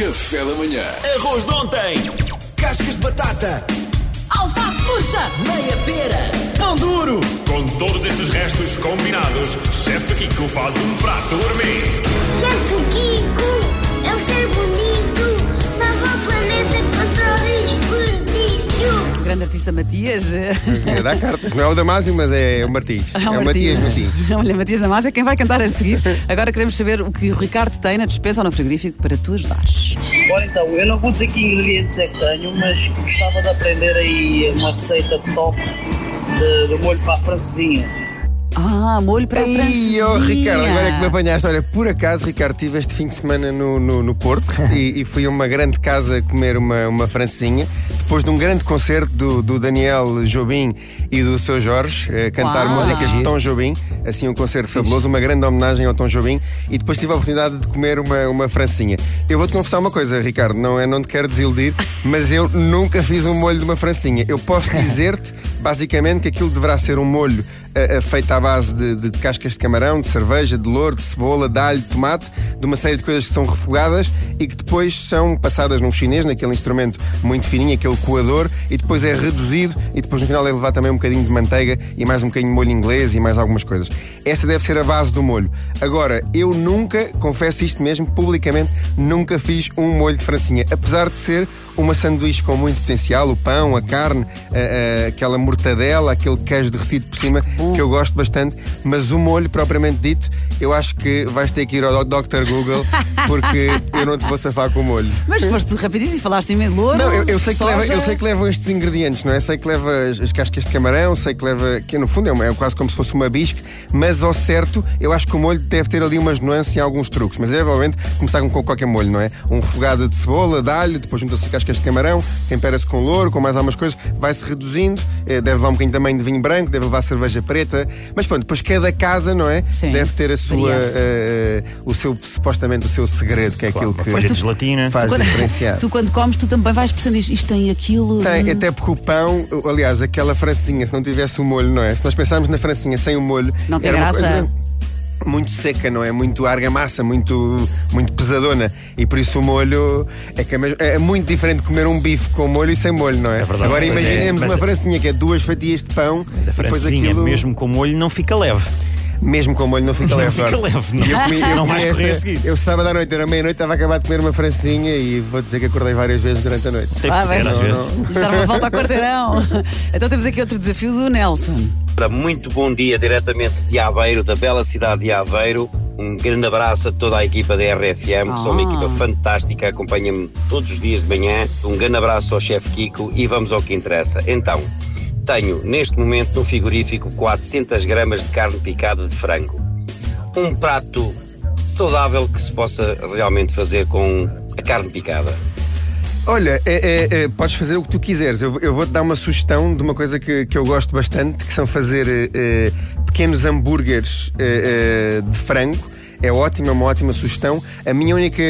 Café da manhã. Arroz de ontem. Cascas de batata. Alface murcha, meia pera, pão duro. Com todos estes restos combinados, Chefe Kiko faz um prato gourmet. Chefe Kiko, eu ser Grande artista Matias. É dar cartas, não é o Damásio, mas é o Martins. É o Matias Martins. Olha, Matias Damasio é quem vai cantar a seguir. Agora queremos saber o que o Ricardo tem na despensa ou no frigorífico para tu ajudares. Ora então, eu não vou dizer que ingredientes é que tenho, mas gostava de aprender aí uma receita top de, de molho para a francesinha. Ah, molho para a Ei, oh. Ricardo, agora é que me apanhaste. Olha, por acaso, Ricardo, estive este fim de semana no, no, no Porto e, e fui a uma grande casa comer uma, uma francesinha. Depois de um grande concerto do, do Daniel Jobim e do seu Jorge, eh, cantar Uau. músicas de Tom Jobim, assim um concerto fabuloso, uma grande homenagem ao Tom Jobim. E depois tive a oportunidade de comer uma, uma francesinha. Eu vou-te confessar uma coisa, Ricardo, não, é, não te quero desiludir, mas eu nunca fiz um molho de uma francesinha. Eu posso dizer-te, basicamente, que aquilo deverá ser um molho eh, feito à base de, de- de cascas de camarão, de cerveja, de louro, de cebola, de alho, de tomate, de uma série de coisas que são refogadas e que depois são passadas num chinês, naquele instrumento muito fininho, aquele coador, e depois é reduzido e depois no final é levar também um bocadinho de manteiga e mais um bocadinho de molho inglês e mais algumas coisas. Essa deve ser a base do molho. Agora, eu nunca, confesso isto mesmo, publicamente, nunca fiz um molho de francinha, apesar de ser uma sanduíche com muito potencial, o pão, a carne, a- a- aquela mortadela, aquele queijo derretido por cima, que eu gosto bastante, mas o molho propriamente dito, eu acho que vais ter que ir ao Dr. Google, porque eu não te vou safar com o molho. Mas foste rapidíssimo e falaste em louro. Não, eu, eu sei que leva, eu sei que levam estes ingredientes, não é? Sei que leva as, as cascas de camarão, sei que leva, que no fundo é, uma- é quase como se fosse uma bisque, mas ao certo, eu acho que o molho deve ter ali umas nuances e alguns truques. Mas é obviamente começar com qualquer molho, não é? Um refogado de cebola, de alho, depois junta-se cascas de camarão, tempera-se com louro, com mais algumas coisas, vai-se reduzindo, eh, deve levar um bocadinho também de vinho branco, deve levar cerveja preta, mas pronto, depois cada casa, não é? Sim, Deve ter a sua, eh, o seu, supostamente, o seu segredo, que é aquilo que folha de gelatina. faz Quando- diferenciar. Tu quando comes, tu também vais pensando isto, isto tem aquilo. Tem, hum. até porque o pão, aliás, aquela francesinha, se não tivesse o molho, não é? Se nós pensarmos na francesinha sem o molho, Não tem era uma graça. coisa muito seca, não é? Muito argamassa, muito, muito pesadona. E por isso o molho é, é, mesmo- é muito diferente de comer um bife com molho e sem molho, não é? verdade. Agora é- imaginemos uma é- francesinha que é duas fatias de pão Mas a depois francesinha, aquilo, mesmo com molho, não fica leve. Mesmo com molho não fica Não leve. fica ora. leve, não. Eu comi, eu Não comi vais correr a seguir. Eu sábado à noite, era meia-noite, estava a acabar de comer uma francesinha e vou dizer que acordei várias vezes durante a noite. Teve Ah, que ser, às vezes. Dar uma volta ao quarteirão. então temos aqui outro desafio do Nelson. Ora, Muito bom dia diretamente de Aveiro, da bela cidade de Aveiro. Um grande abraço a toda a equipa da RFM, que são uma Ah. equipa fantástica, acompanha-me todos os dias de manhã. Um grande abraço ao chefe Kiko e vamos ao que interessa. Então, tenho neste momento no frigorífico 400 gramas de carne picada de frango. Um prato saudável que se possa realmente fazer com a carne picada. Olha, é- é- é, podes fazer o que tu quiseres. Eu, eu vou-te dar uma sugestão de uma coisa que, que eu gosto bastante, que são fazer eh, eh, pequenos hambúrgueres eh, de frango. É ótimo, é uma ótima sugestão. A minha única,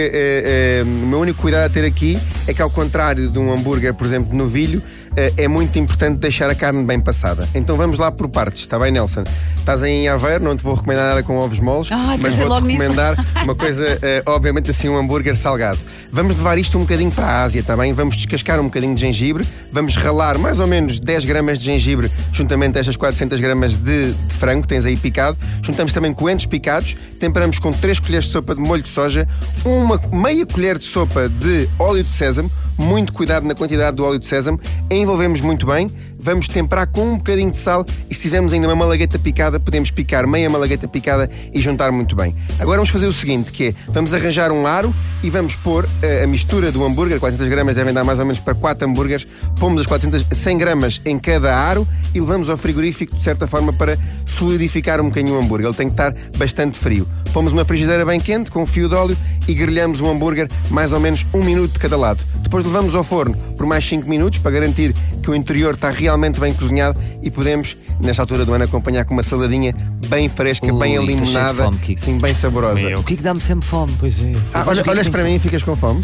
o meu único cuidado a ter aqui é que, ao contrário de um hambúrguer, por exemplo, de novilho, é muito importante deixar a carne bem passada. Então vamos lá por partes, está bem, Nelson? Estás em Aveiro, não te vou recomendar nada com ovos moles, Ah, mas vou-te logo nisso. recomendar uma coisa, eh, obviamente, assim, um hambúrguer salgado. Vamos levar isto um bocadinho para a Ásia também. Vamos descascar um bocadinho de gengibre. Vamos ralar mais ou menos 10 gramas de gengibre, juntamente a estas 400 gramas de, de frango que tens aí picado. Juntamos também coentros picados. Temperamos com 3 colheres de sopa de molho de soja, uma meia colher de sopa de óleo de sésamo. Muito cuidado na quantidade do óleo de sésamo. Envolvemos muito bem. Vamos temperar com um bocadinho de sal. E se tivermos ainda uma malagueta picada, podemos picar meia malagueta picada e juntar muito bem. Agora vamos fazer o seguinte, que é, vamos arranjar um aro e vamos pôr eh, a mistura do hambúrguer, 400 gramas devem dar mais ou menos para 4 hambúrgueres, pomos as 400, 100 gramas em cada aro e levamos ao frigorífico de certa forma para solidificar um bocadinho o hambúrguer. Ele tem que estar bastante frio. Pomos uma frigideira bem quente com um fio de óleo e grelhamos o hambúrguer mais ou menos um minuto de cada lado. Depois levamos ao forno por mais 5 minutos para garantir que o interior está realmente bem cozinhado e podemos nesta altura do ano, acompanhar com uma saladinha bem fresca, Ui, bem de alimonada, fome, Kiko. sim, bem saborosa. Meu. O que é que dá-me sempre fome? Pois é. Ah, olha- olhas para mim e ficas com fome?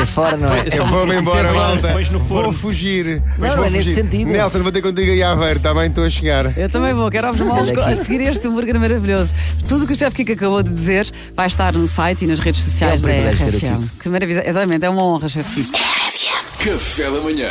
É fora, não é? Eu vou-me embora, malta. Vou fugir. Não, vou é nesse fugir. sentido. Nelson, vou ter contigo aí a está bem? Estou a chegar. Eu também vou, quero ovos moles Olha a seguir este hambúrguer maravilhoso. Tudo o que o chefe Kiko acabou de dizer vai estar no site e nas redes sociais É um da RFM. Que maravilha, exatamente, é uma honra, chefe Kiko. Café da manhã.